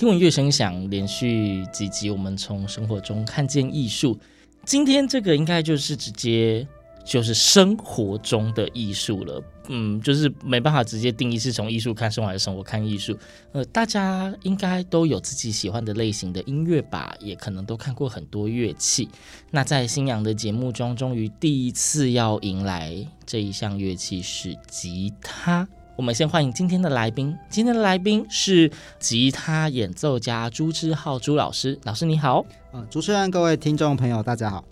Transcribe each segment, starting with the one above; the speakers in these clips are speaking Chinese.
听闻乐声响，连续几集我们从生活中看见艺术。今天这个应该就是直接就是生活中的艺术了，嗯，就是没办法直接定义是从艺术看生活还是生活看艺术。呃，大家应该都有自己喜欢的类型的音乐吧，也可能都看过很多乐器。那在新阳的节目中，终于第一次要迎来这一项乐器是吉他。我们先欢迎今天的来宾。今天的来宾是吉他演奏家朱之浩朱老师。老师你好，呃，主持人、各位听众朋友，大家好。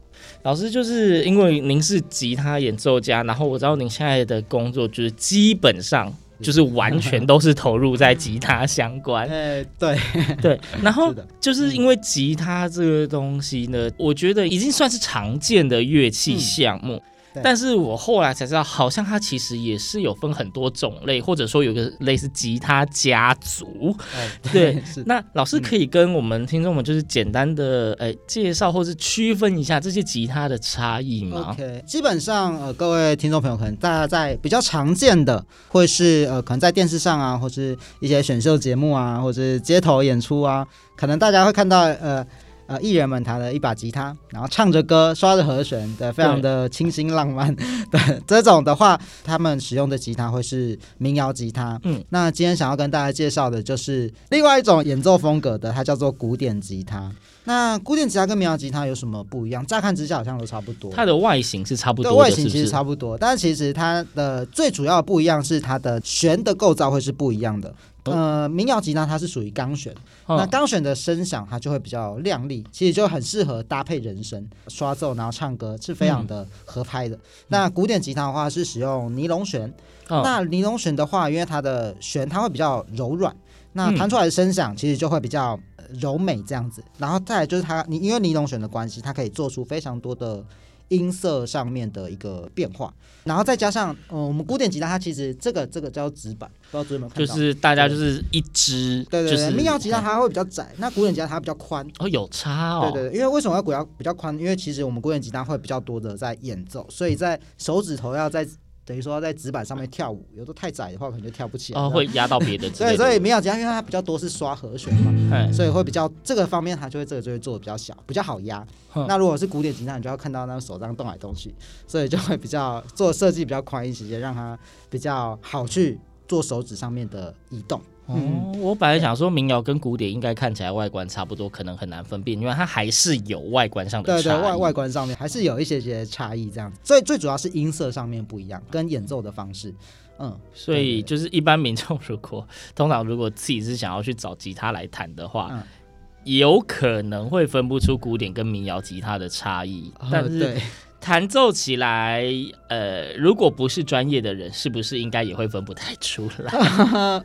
老师就是因为您是吉他演奏家，然后我知道您现在的工作就是基本上就是完全都是投入在吉他相关。哎，对，对，然后就是因为吉他这个东西呢，我觉得已经算是常见的乐器项目。但是我后来才知道，好像它其实也是有分很多种类，或者说有个类似吉他家族。哎对，那老师可以跟我们听众们就是简单的呃介绍或是区分一下这些吉他的差异吗 OK，基本上呃，各位听众朋友，可能大家在比较常见的，会是呃，可能在电视上啊，或是一些选秀节目啊，或者是街头演出啊，可能大家会看到呃。呃，艺人们弹了一把吉他，然后唱着歌，刷着和弦，对，非常的清新浪漫。对，这种的话，他们使用的吉他会是民谣吉他。嗯，那今天想要跟大家介绍的就是另外一种演奏风格的，它叫做古典吉他。那古典吉他跟民谣吉他有什么不一样？乍看之下好像都差不多。它的外形是差不多外形其实是不是差不多，但是其实它的最主要的不一样是它的弦的构造会是不一样的。呃，民谣吉他它是属于钢弦，嗯那钢弦的声响它就会比较亮丽，其实就很适合搭配人声刷奏，然后唱歌是非常的合拍的。那古典吉他的话是使用尼龙弦，嗯那尼龙弦的话，因为它的弦它会比较柔软，那嗯弹出来的声响其实就会比较呃柔美这样子。然后再来就是它，你因为尼龙弦的关系，它可以做出非常多的音色上面的一个变化。然后再加上，呃，我们古典吉他它其实这个这个叫纸板，不知道有没有看到？就是大家就是一支，对对对，就是民谣吉他它会比较窄，那古典吉他它比较宽。哦有差哦，对对对，因为为什么要比较比较宽？因为其实我们古典吉他会比较多的在演奏，所以在手指头要在等于说要在纸板上面跳舞，有的太窄的话可能就跳不起来。哦会压到别的 对，所以民谣吉他因为它比较多是刷和弦嘛，哎所以会比较这个方面它就会这个就会做的比较小，比较好压。那如果是古典吉他，你就要看到那个手这样动来动去，所以就会比较做设计比较宽一些，让它比较好去做手指上面的移动。哦，我本来想说民谣跟古典应该看起来外观差不多，可能很难分辨，因为它还是有外观上的对对，外外观上面还是有一些些差异这样。子，最最主要是音色上面不一样，跟演奏的方式，嗯，所以就是一般民众如果通常如果自己是想要去找吉他来弹的话，嗯。有可能会分不出古典跟民谣吉他的差异，但是弹奏起来，呃，如果不是专业的人，是不是应该也会分不太出来？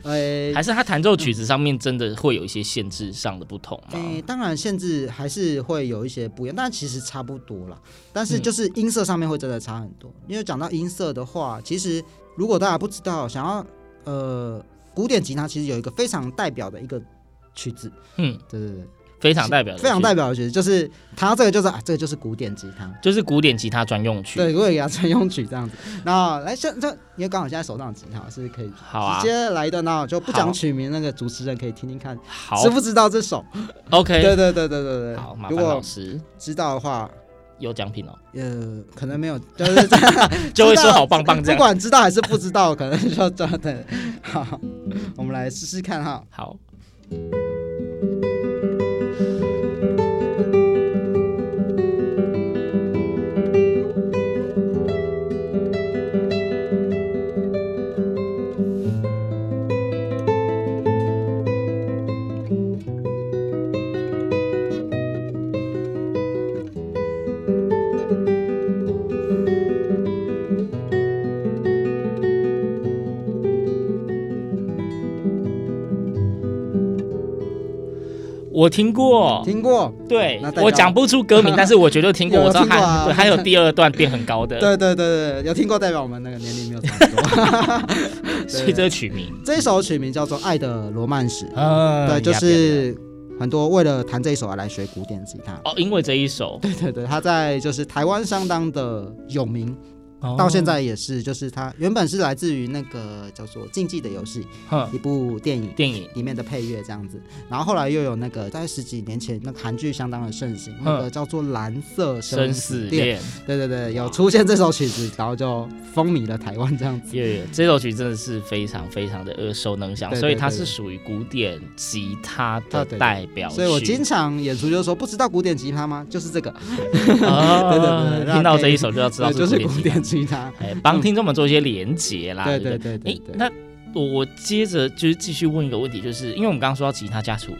呃，还是他弹奏曲子上面真的会有一些限制上的不同吗？诶，当然限制还是会有一些不一样，但其实差不多啦。但是就是音色上面会真的差很多。因为讲到音色的话，其实如果大家不知道，想要呃，古典吉他其实有一个非常代表的一个曲子，嗯，对对对，非常代表的，非常代表的曲子，就是弹到这个就是啊，这个就是古典吉他。就是古典吉他专用曲。对，古典吉他专用曲这样子。然后来，像这，因为刚好现在手上的吉他是可以好啊直接来一段，然后就不讲曲名，那个主持人可以听听看，好知不知道这首？，OK，对对对对对对。好，麻烦如果老师知道的话，有奖品哦，呃，可能没有，就是 就会说好棒棒这样。不管知道还是不知道，可能就真的好。我们来试试看哈。好，我听过，听过。对我讲不出歌名，但是我绝对听过。我知道还，还有第二段变很高的，对对对对，有听过代表我们那个年龄没有差不多。所以这个曲名，这一首曲名叫做《爱的罗曼史》，嗯，对，就是很多为了弹这一首而来学古典吉他。哦，因为这一首，对对对，他在就是台湾相当的有名。哦。到现在也是，就是它原本是来自于那个叫做《竞技的游戏》哼。一部电影，电影。里面的配乐这样子，然后后来又有那个在十几年前那个韩剧相当的盛行，那个叫做《蓝色生生死死恋》，对对对，有出现这首曲子，然后就风靡了台湾这样子。耶，这首曲真的是非常非常的耳熟能详，所以它是属于古典吉他的代表。所以我经常演出就是说，不知道古典吉他吗？就是这个，哦 对对对听到这一首就要知道对，就是古古典吉他。典吉他。哎，帮听众们做一些连接啦。对对不对对对哎对，那我我接着就是继续问一个问题，就是因为我们刚刚说到吉他家族，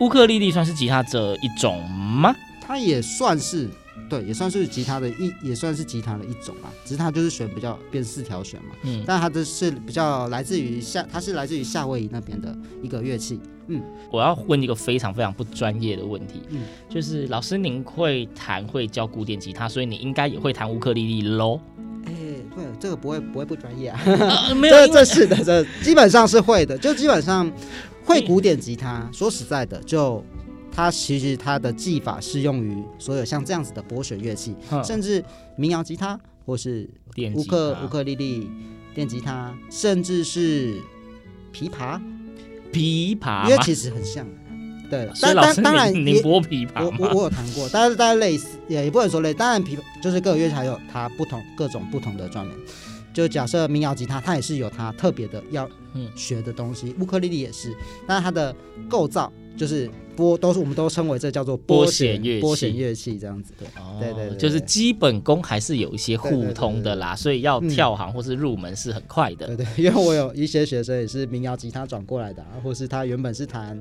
乌克丽丽算是吉他者一种吗？它也算是对，也算是吉他的一，也算是吉他的一种吧。只是它就是弦比较变四条弦嘛，嗯，但它的是比较来自于夏，它是来自于夏威夷那边的一个乐器。嗯，我要问一个非常非常不专业的问题，嗯就是老师您会弹会教古典吉他，所以你应该也会弹乌克丽丽喽？哎、对，这个不会不会不专业啊。呃没有，这是的，这基本上是会的，就基本上会古典吉他。说实在的，就它其实它的技法适用于所有像这样子的拨弦乐器，甚至民谣吉他或是乌克乌克丽丽、电吉他，甚至是琵琶，琵琶？因为其实很像。对，但但当然也您您拨琵琶我吗我我有弹过，但是大概类似，也也不能说类似，当然琵就是各个乐器还有它不同各种不同的专门。就假设民谣吉他，它也是有它特别的要嗯学的东西，乌克丽丽也是，但它的构造就是拨都是我们都称为这叫做拨弦弦乐器拨弦乐器这样子。对哦对对对就是基本功还是有一些互通的啦，所以要嗯跳行或是入门是很快的。对对，因为我有一些学生也是民谣吉他转过来的、啊，或是他原本是弹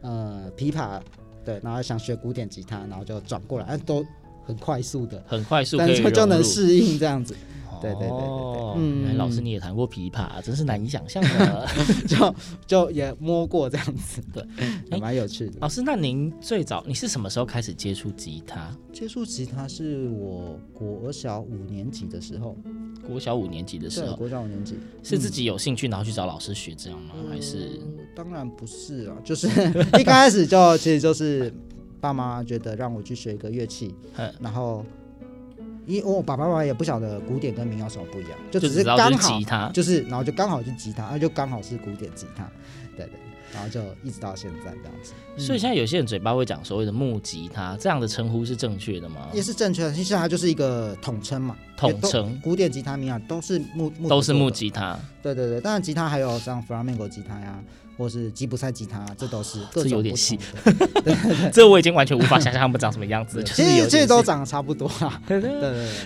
呃琵琶，对，然后想学古典吉他，然后就转过来，哎、都很快速的，很快速但就能适应这样子。对对对对对哦嗯老师你也弹过琵琶，真是难以想象的。就就也摸过这样子，对，还蛮有趣的。老师，那您最早你是什么时候开始接触吉他？接触吉他是我国小五年级的时候，国小五年级的时，候，国小五年级是自己有兴趣然后去找老师学这样吗？还是呃当然不是啊，就是 一开始就其实就是爸妈觉得让我去学一个乐器，嗯然后因为我爸爸妈妈也不晓得古典跟民谣什么不一样，就只是是刚好吉他？就是，然后就刚好是吉他，然后就刚好是古典吉他，对对，然后就一直到现在这样子，所以现在有些人嘴巴会讲所谓的木吉他，这样的称呼是正确的吗？也是正确的，其实它就是一个统称嘛，统称古典吉他、民谣都是木木都是木吉他，对对对，当然吉他还有像 flamenco 吉他呀，或是吉普赛吉他，这都是各这有点细。这我已经完全无法想象他们长什么样子。其实有点细其实都长得差不多 啦。对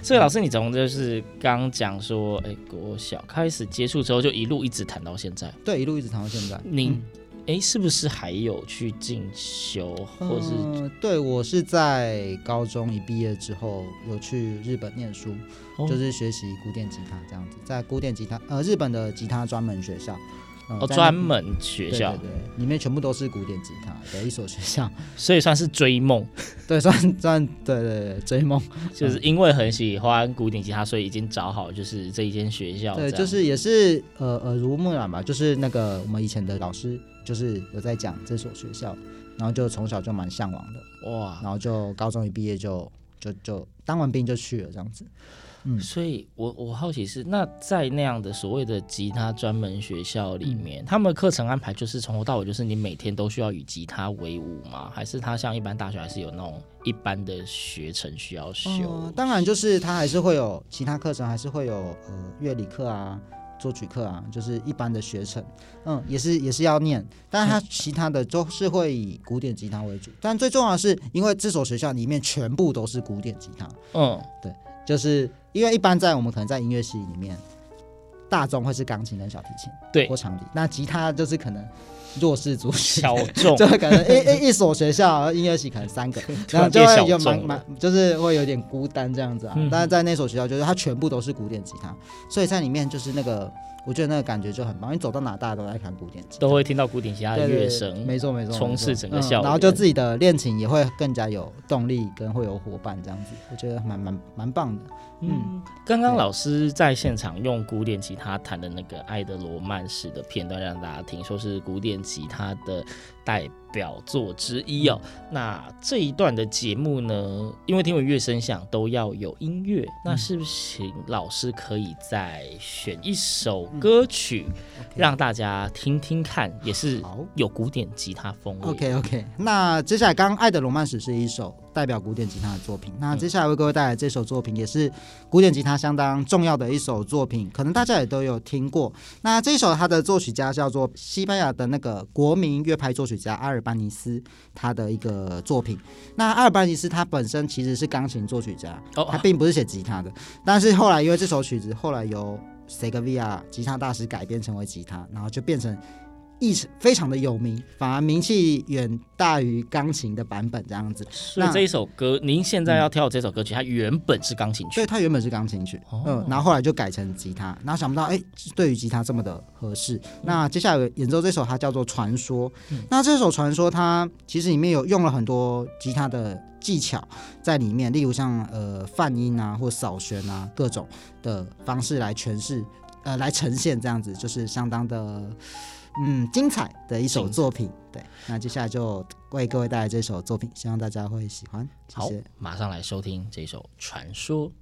所以老师，你从就是刚讲说，哎，国小开始接触之后，就一路一直弹到现在。对，一路一直弹到现在。您哎，是不是还有去进修，或是嗯，对我是在高中一毕业之后有去日本念书，哦就是学习古典吉他这样子，在古典吉他呃日本的吉他专门学校。嗯哦专门学校。对，对对，里面全部都是古典吉他的一所学校，所以算是追梦，对，算算对对对追梦，就是因为很喜欢古典吉他，所以已经找好就是这一间学校。对，就是也是呃耳濡目染吧，就是那个我们以前的老师就是有在讲这所学校，然后就从小就蛮向往的，哇，然后就高中一毕业就就就当完兵就去了这样子。嗯。所以我我好奇是，那在那样的所谓的吉他专门学校里面，嗯。他们的课程安排就是从头到尾就是你每天都需要与吉他为伍吗？还是他像一般大学还是有那种一般的学程需要修？呃当然就是他还是会有其他课程，还是会有呃乐理课啊、作曲课啊，就是一般的学程，嗯，也是也是要念，但是他其他的都是会以古典吉他为主，但最重要的是，因为这所学校里面全部都是古典吉他，嗯，就是因为一般在我们可能在音乐系里面，大众会是钢琴跟小提琴，对或长笛。那吉他就是可能弱势族群，小众，就可能一一一所学校音乐系可能三个，然后就会有蛮蛮就是会有点孤单这样子啊。嗯、但是在那所学校，就是它全部都是古典吉他，所以在里面就是那个。我觉得那个感觉就很棒，你走到哪大家都在弹古典吉他，都会听到古典吉他的乐声，没错没错，充斥整个校园、嗯，然后就自己的练琴也会更加有动力，跟会有伙伴这样子，我觉得蛮蛮蛮棒的。嗯，刚刚老师在现场用古典吉他弹的那个《爱的罗曼史》的片段让大家听，说是古典吉他的代表作之一哦。那这一段的节目呢，因为听闻乐声响都要有音乐，那是不是请老师可以再选一首歌曲让大家听听看，也是有古典吉他风味。OK OK，那接下来刚刚《爱的罗曼史》是一首。代表古典吉他的作品，那接下来为各位带来这首作品，也是古典吉他相当重要的一首作品，可能大家也都有听过。那这首它的作曲家叫做西班牙的那个国民乐派作曲家阿尔班尼斯，他的一个作品。那阿尔班尼斯他本身其实是钢琴作曲家，他并不是写吉他的，但是后来因为这首曲子后来由塞戈维亚吉他大师改编成为吉他，然后就变成。意识非常的有名，反而名气远大于钢琴的版本这样子。所以这一首歌，您现在要跳这首歌曲，嗯、它原本是钢琴曲。对，它原本是钢琴曲，哦、嗯，然后后来就改成吉他，然后想不到，哎，对于吉他这么的合适。嗯、那接下来演奏这首，它叫做《传说》。嗯、那这首《传说》，它其实里面有用了很多吉他的技巧在里面，例如像呃泛音啊，或扫弦啊，各种的方式来诠释，呃，来呈现这样子，就是相当的。嗯，精彩的一首作品。对，那接下来就为各位带来这首作品，希望大家会喜欢。谢谢。好，马上来收听这首《传说》。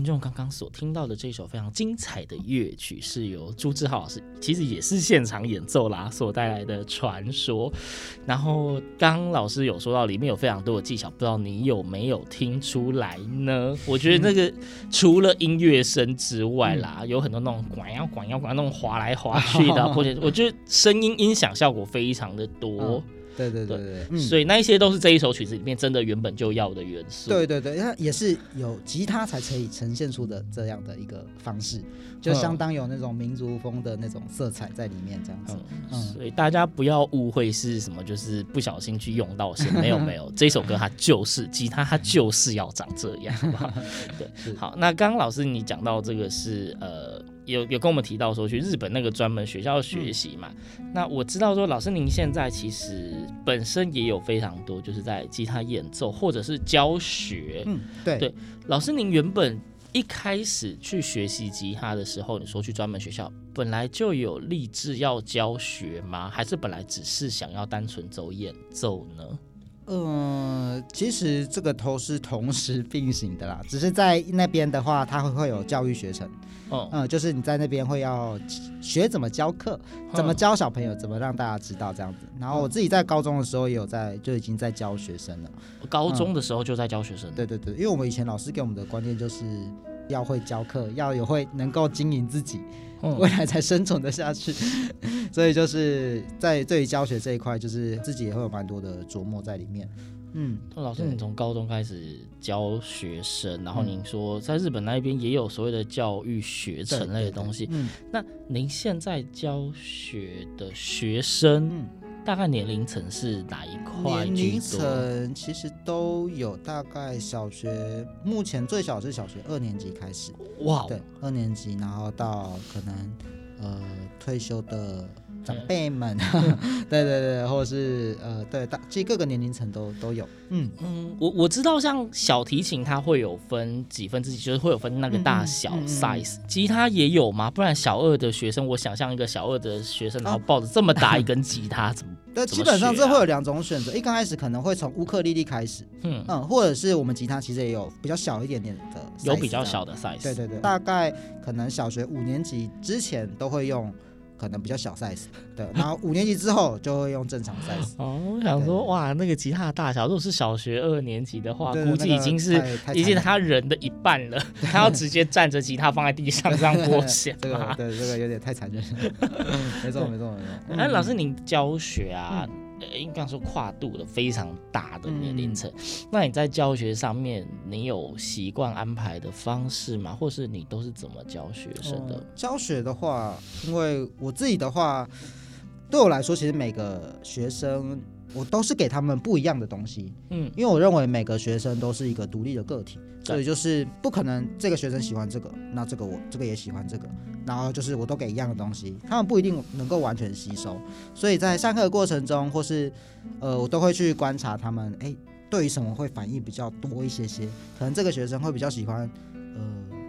听众，刚刚所听到的这首非常精彩的乐曲，是由朱志浩老师，其实也是现场演奏啦，所带来的传说。然后刚刚老师有说到里面有非常多的技巧，不知道你有没有听出来呢？我觉得那个除了音乐声之外啦，嗯、有很多那种管要管要管那种滑来滑去的，或者我觉得声音音响效果非常的多。嗯对对对对，对、嗯，所以那一些都是这一首曲子里面真的原本就要的元素。对对对，它也是有吉他才可以呈现出的这样的一个方式，就相当有那种民族风的那种色彩在里面，这样子。嗯，嗯，所以大家不要误会是什么，就是不小心去用到弦，没有 没有，这首歌它就是吉他，它就是要长这样，好不好？对，好。那刚刚老师你讲到这个是呃。有有跟我们提到说去日本那个专门学校学习嘛、嗯？那我知道说老师您现在其实本身也有非常多就是在吉他演奏或者是教学。嗯，对对。老师您原本一开始去学习吉他的时候，你说去专门学校，本来就有立志要教学吗？还是本来只是想要单纯走演奏呢？嗯、呃，其实这个都是同时并行的啦，只是在那边的话，它会会有教育学程。哦嗯，就是你在那边会要学怎么教课，怎么教小朋友，怎么让大家知道这样子。然后我自己在高中的时候也有在，就已经在教学生了。高中的时候就在教学生。对对对，因为我们以前老师给我们的观念就是要会教课，要有会能够经营自己，未来才生存的下去。所以就是在对于教学这一块，就是自己也会有蛮多的琢磨在里面。嗯，老师，你从高中开始教学生，然后您说在日本那边也有所谓的教育学程类的东西。嗯，那您现在教学的学生，嗯，大概年龄层是哪一块？年龄层其实都有，大概小学目前最小是小学二年级开始。哇，对，二年级，然后到可能呃退休的。长辈们，对对对，或者是呃，对，大其实各个年龄层都都有。嗯嗯，我我知道，像小提琴它会有分几分之几，就是会有分那个大小 size，嗯嗯嗯。吉他也有吗？不然小二的学生，我想象一个小二的学生，然后抱着这么大一根吉他，怎么？对，基本上这会有两种选择。一刚开始可能会从乌克丽丽开始，嗯嗯，或者是我们吉他其实也有比较小一点点的，有比较小的 size。对对对，大概可能小学五年级之前都会用。可能比较小 size，对，然后五年级之后就会用正常 size。哦，我想说，哇，那个吉他的大小，如果是小学二年级的话，估计已经是已经他人的一半了。他要直接站着吉他放在地上这样拨弦，这 个对这个有点太残忍。没错没错没错。哎，老师，您教学啊？嗯应该说跨度的非常大的年龄层，嗯，那你在教学上面，你有习惯安排的方式吗？或是你都是怎么教学生的？嗯，教学的话，因为我自己的话，对我来说，其实每个学生我都是给他们不一样的东西，嗯，因为我认为每个学生都是一个独立的个体，所以就是不可能这个学生喜欢这个，那这个我这个也喜欢这个，然后就是我都给一样的东西，他们不一定能够完全吸收，所以在上课的过程中，或是呃，我都会去观察他们，哎，对于什么会反应比较多一些些，可能这个学生会比较喜欢，呃。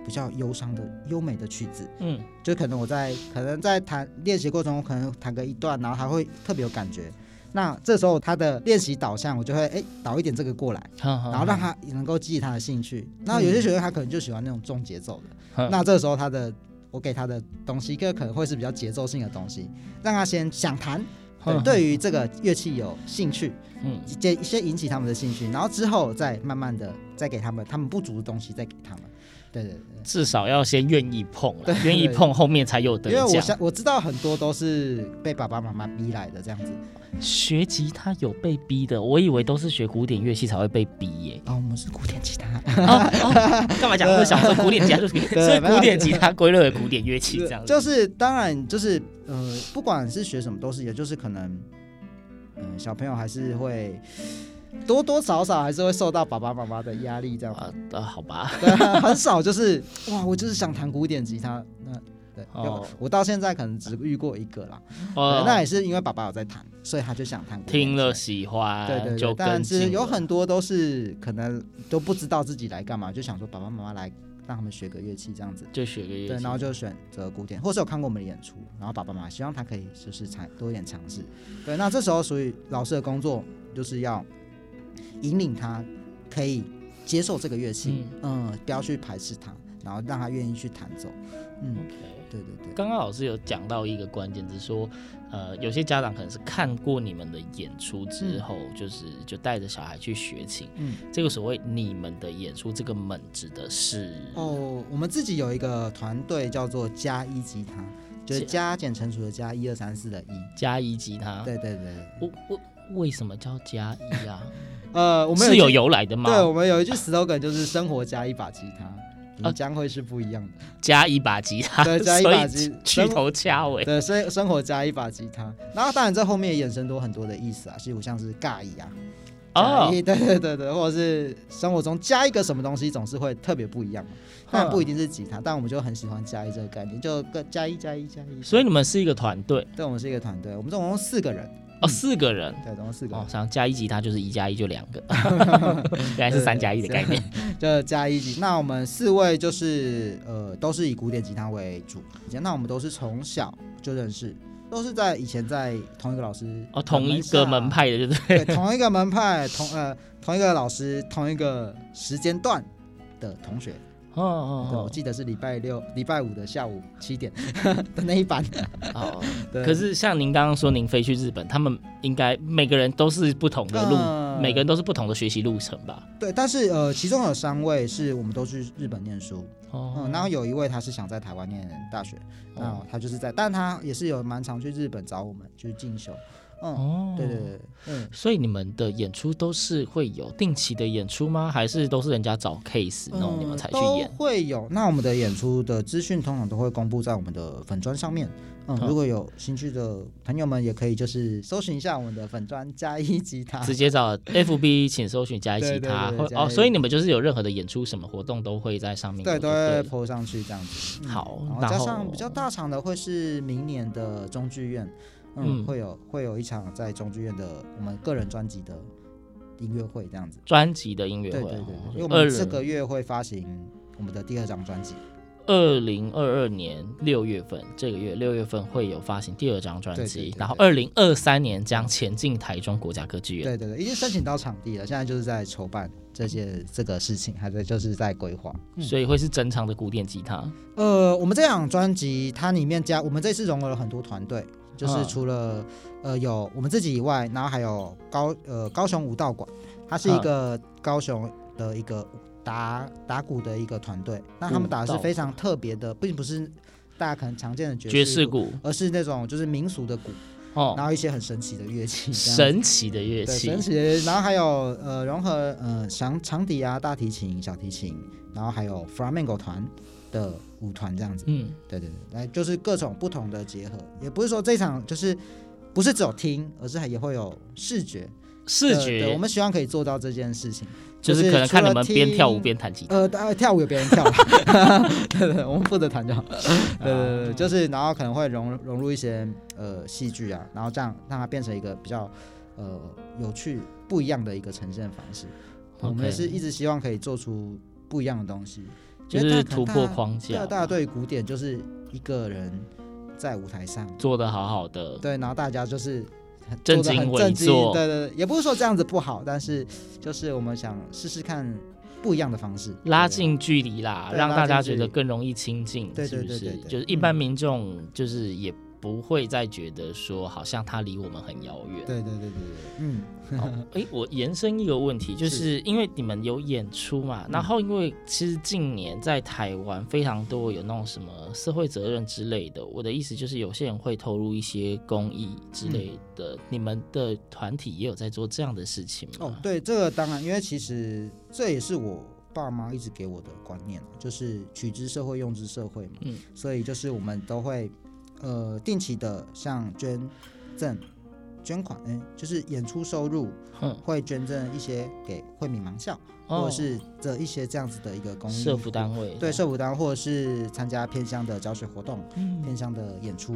比较忧伤的优美的曲子，嗯，就可能我在可能在弹练习过程中，可能弹个一段，然后他会特别有感觉。那这时候他的练习导向，我就会哎导一点这个过来，然后让他能够激起他的兴趣。那有些学生他可能就喜欢那种重节奏的，嗯、那这时候他的我给他的东西，一个可能会是比较节奏性的东西，让他先想弹，对，对于这个乐器有兴趣，嗯，先先引起他们的兴趣，然后之后再慢慢的再给他们他们不足的东西，再给他们。对对对，至少要先愿意碰，愿意碰后面才有得奖。因为我想我知道很多都是被爸爸妈妈逼来的这样子。学吉他有被逼的，我以为都是学古典乐器才会被逼耶。哦，我们是古典吉他。哦哦、干嘛讲？我想说古典吉他就 是，所以古典吉他归类为古典乐器这样子。就是当然就是呃，不管是学什么都是，也就是可能嗯、呃，小朋友还是会。多多少少还是会受到爸爸妈妈的压力，这样。啊，呃，好吧，对，很少就是 哇，我就是想弹古典吉他，那对，哦、我到现在可能只遇过一个啦，哦，那也是因为爸爸有在弹，所以他就想弹，听了喜欢，对对对，但是有很多都是可能都不知道自己来干嘛，就想说爸爸妈妈来让他们学个乐器这样子，就学个乐器，对，然后就选择古典，或是有看过我们的演出，然后爸爸妈妈希望他可以就是尝多一点尝试，对，那这时候属于老师的工作就是要。引领他可以接受这个乐器，嗯，嗯，不要去排斥他，然后让他愿意去弹奏，嗯，Okay. 对对对。刚刚老师有讲到一个关键，就是说，呃，有些家长可能是看过你们的演出之后，嗯、就是就带着小孩去学琴，嗯，这个所谓你们的演出，这个门指的是哦，我们自己有一个团队叫做加一吉他，就是加减乘除的加一二三四的一加一吉他，对对对。我我为什么叫加一啊？呃，我们有是有由来的吗？对，我们有一句 slogan 就是 “生活加一把吉他”，你将会是不一样的。加一把吉他，对，加一把吉，去头掐尾。对，生生活加一把吉他。然后当然这后面也衍生多很多的意思啊，例如像是尬一啊，哦，对对对对，或者是生活中加一个什么东西总是会特别不一样嘛。但不一定是吉他，但我们就很喜欢加一这个概念，就个加一加一加一。所以你们是一个团队？对，我们是一个团队，我们总共四个人。哦，四个人，对，总共四个人。哦，想加一吉他就是一加一就两个，原来是三加一的概念，就加一吉。那我们四位就是呃，都是以古典吉他为主。那我们都是从小就认识，都是在以前在同一个老师哦，同一个门派的，对不对？对，同一个门派，同呃同一个老师，同一个时间段的同学。哦哦，对，我记得是礼拜六、礼拜五的下午七点的那一班。哦，对。可是像您刚刚说，您飞去日本，他们应该每个人都是不同的路，呃、每个人都是不同的学习路程吧？对，但是呃，其中有三位是我们都去日本念书。哦。嗯，然后有一位他是想在台湾念大学，哦，他就是在，但他也是有蛮常去日本找我们去进修。嗯、哦，对对对，嗯，所以你们的演出都是会有定期的演出吗？还是都是人家找 case 然后你们才去演？都会有。那我们的演出的资讯通常都会公布在我们的粉砖上面。嗯，如果有兴趣的朋友们，也可以就是搜寻一下我们的粉砖加一吉他，直接找 FB，请搜寻加一吉他。哦，所以你们就是有任何的演出什么活动都会在上面对，对，都会 po 上去这样子。嗯、好，然后加上比较大场的会是明年的中剧院。嗯，会有会有一场在中剧院的我们个人专辑的音乐会这样子，专辑的音乐会，对对对，因为我们这个月会发行我们的第二张专辑，二零二二年六月份，这个月六月份会有发行第二张专辑，然后二零二三年将前进台中国家歌剧院，对对对，已经申请到场地了，现在就是在筹办这些这个事情，还在就是在规划，所以会是整场的古典吉他。呃，我们这张专辑它里面加，我们这次融合了很多团队。就是除了呃有我们自己以外，然后还有高呃高雄武道馆，它是一个高雄的一个打打鼓的一个团队。那他们打的是非常特别的，并不是大家可能常见的爵士鼓，而是那种就是民俗的鼓哦，然后一些很神奇的乐器，神奇的乐器，神奇的，然后还有呃融合呃长长笛啊、大提琴、小提琴，然后还有 flamenco 团的。舞团这样子，嗯，对对对，来就是各种不同的结合，也不是说这场就是不是只有听，而是还也会有视觉。视觉，我们希望可以做到这件事情，就是可能看你们边跳舞边弹吉他。呃，呃跳舞有别人跳，对对，我们负责弹就好。对对对，就是然后可能会融融入一些呃戏剧啊，然后这样让它变成一个比较呃有趣不一样的一个呈现方式。我们也是一直希望可以做出不一样的东西，就是突破框架。对，大家对古典就是一个人在舞台上做的好好的，对，然后大家就是。正襟危坐，对对对，也不是说这样子不好，但是就是我们想试试看不一样的方式，拉近距离啦，让大家觉得更容易亲近，是不是？对对对对，就是一般民众就是也。不会再觉得说好像他离我们很遥远。对对对对对，嗯。好，哎，我延伸一个问题，就是因为你们有演出嘛，然后因为其实近年在台湾非常多有那种什么社会责任之类的，我的意思就是有些人会投入一些公益之类的，你们的团体也有在做这样的事情吗？哦，对，这个当然，因为其实这也是我爸妈一直给我的观念，就是取之社会，用之社会嘛。嗯，所以就是我们都会。呃，定期的像捐赠、捐款，哎，就是演出收入，会捐赠一些给惠民盲校，或者是这一些这样子的一个公益社福单位，对社福单位，或者是参加偏乡的教学活动，偏乡的演出，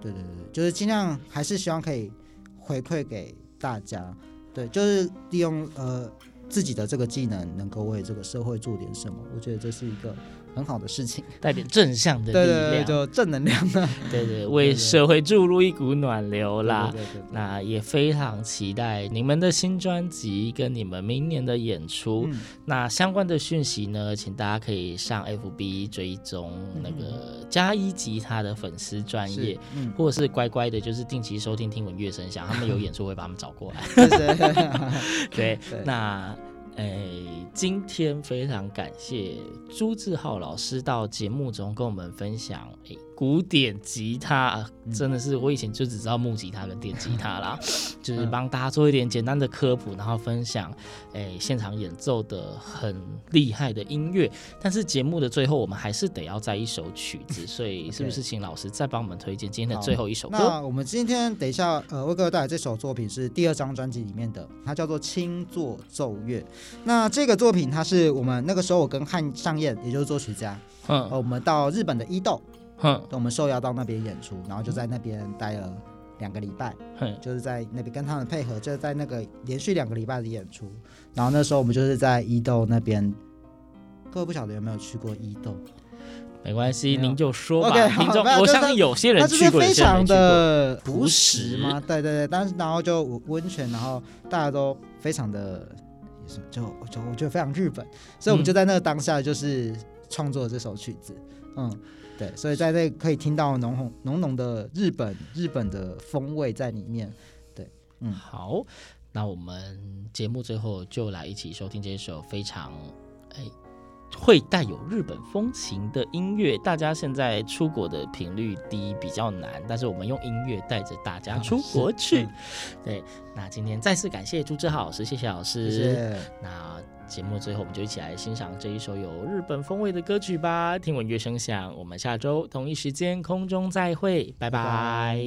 对对对，就是尽量还是希望可以回馈给大家，对，就是利用呃自己的这个技能，能够为这个社会做点什么，我觉得这是一个。很好的事情，带点正向的力量，对对对，就正能量啊！对对，为社会注入一股暖流啦。对对对对对，那也非常期待你们的新专辑跟你们明年的演出。嗯、那相关的讯息呢，请大家可以上 FB 追踪那个加一吉他的粉丝专业，嗯、或者是乖乖的，就是定期收听听闻乐声响，他们有演出会把他们找过来。对，对，那。哎，今天非常感谢朱志浩老师到节目中跟我们分享。哎。古典吉他真的是我以前就只知道木吉他跟电吉他啦，就是帮大家做一点简单的科普，然后分享诶现场演奏的很厉害的音乐。但是节目的最后，我们还是得要在一首曲子，所以是不是请老师再帮我们推荐今天的最后一首歌？那我们今天等一下呃为各位带来这首作品是第二张专辑里面的，它叫做《轻作奏乐》。那这个作品它是我们那个时候我跟汉尚彦，也就是作曲家，嗯，我们到日本的伊豆。哼，我们受邀到那边演出，然后就在那边待了两个礼拜，哼，就是在那边跟他们配合，就是在那个连续两个礼拜的演出。然后那时候我们就是在伊豆那边，各位不晓得有没有去过伊豆？没关系，您就说吧。OK，听众，我相信有些人去过，非常的朴实吗？对对对，但是然后就温泉，然后大家都非常的，也是就就我觉得非常日本，所以我们就在那个当下就是创作了这首曲子，嗯。对，所以在这可以听到浓浓浓浓的日本日本的风味在里面。对，嗯，好，那我们节目最后就来一起收听这首非常哎会带有日本风情的音乐。大家现在出国的频率低，比较难，但是我们用音乐带着大家出国去。嗯、对，那今天再次感谢朱志浩老师，谢谢老师。谢谢。那。节目最后，我们就一起来欣赏这一首有日本风味的歌曲吧。听闻乐声响，我们下周同一时间空中再会，拜拜。